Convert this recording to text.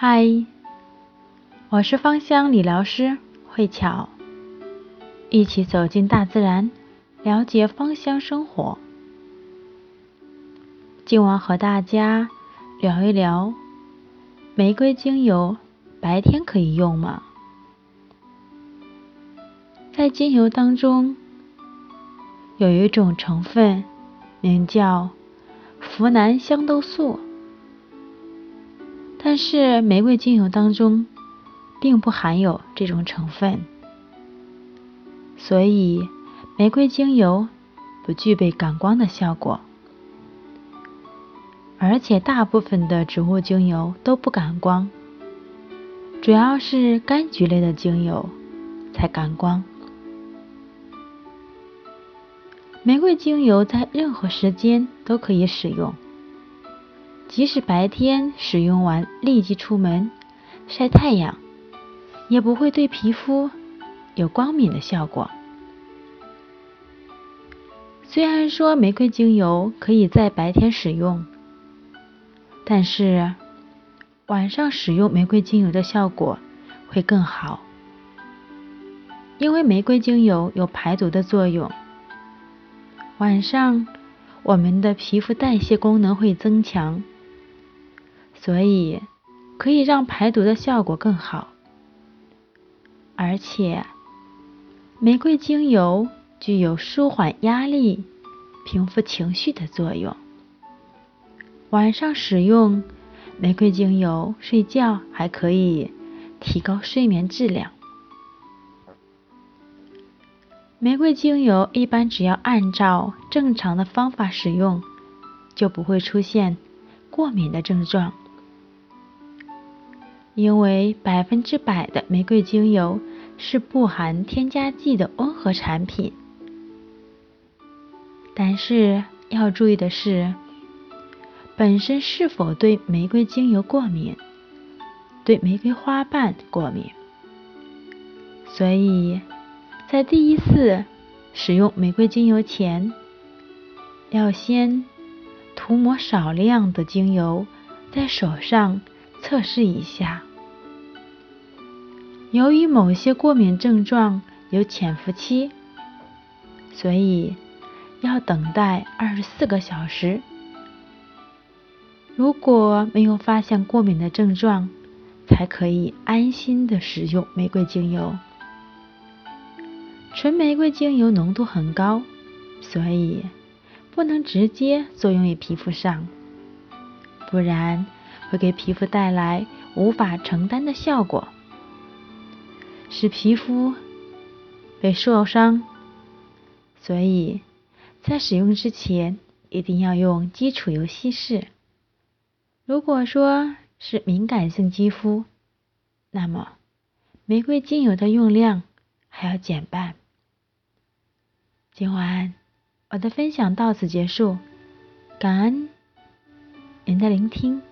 嗨，我是芳香理疗师慧巧，一起走进大自然，了解芳香生活。今晚和大家聊一聊玫瑰精油，白天可以用吗？在精油当中，有一种成分名叫呋喃香豆素。但是玫瑰精油当中并不含有这种成分，所以玫瑰精油不具备感光的效果，而且大部分的植物精油都不感光，主要是柑橘类的精油才感光。玫瑰精油在任何时间都可以使用。即使白天使用完立即出门晒太阳，也不会对皮肤有光敏的效果。虽然说玫瑰精油可以在白天使用，但是晚上使用玫瑰精油的效果会更好，因为玫瑰精油有排毒的作用。晚上我们的皮肤代谢功能会增强。所以可以让排毒的效果更好，而且玫瑰精油具有舒缓压力、平复情绪的作用。晚上使用玫瑰精油睡觉还可以提高睡眠质量。玫瑰精油一般只要按照正常的方法使用，就不会出现过敏的症状。因为百分之百的玫瑰精油是不含添加剂的温和产品，但是要注意的是，本身是否对玫瑰精油过敏，对玫瑰花瓣过敏。所以在第一次使用玫瑰精油前，要先涂抹少量的精油在手上测试一下。由于某些过敏症状有潜伏期，所以要等待二十四个小时。如果没有发现过敏的症状，才可以安心的使用玫瑰精油。纯玫瑰精油浓度很高，所以不能直接作用于皮肤上，不然会给皮肤带来无法承担的效果。使皮肤被受伤，所以在使用之前一定要用基础油稀释。如果说是敏感性肌肤，那么玫瑰精油的用量还要减半。今晚我的分享到此结束，感恩您的聆听。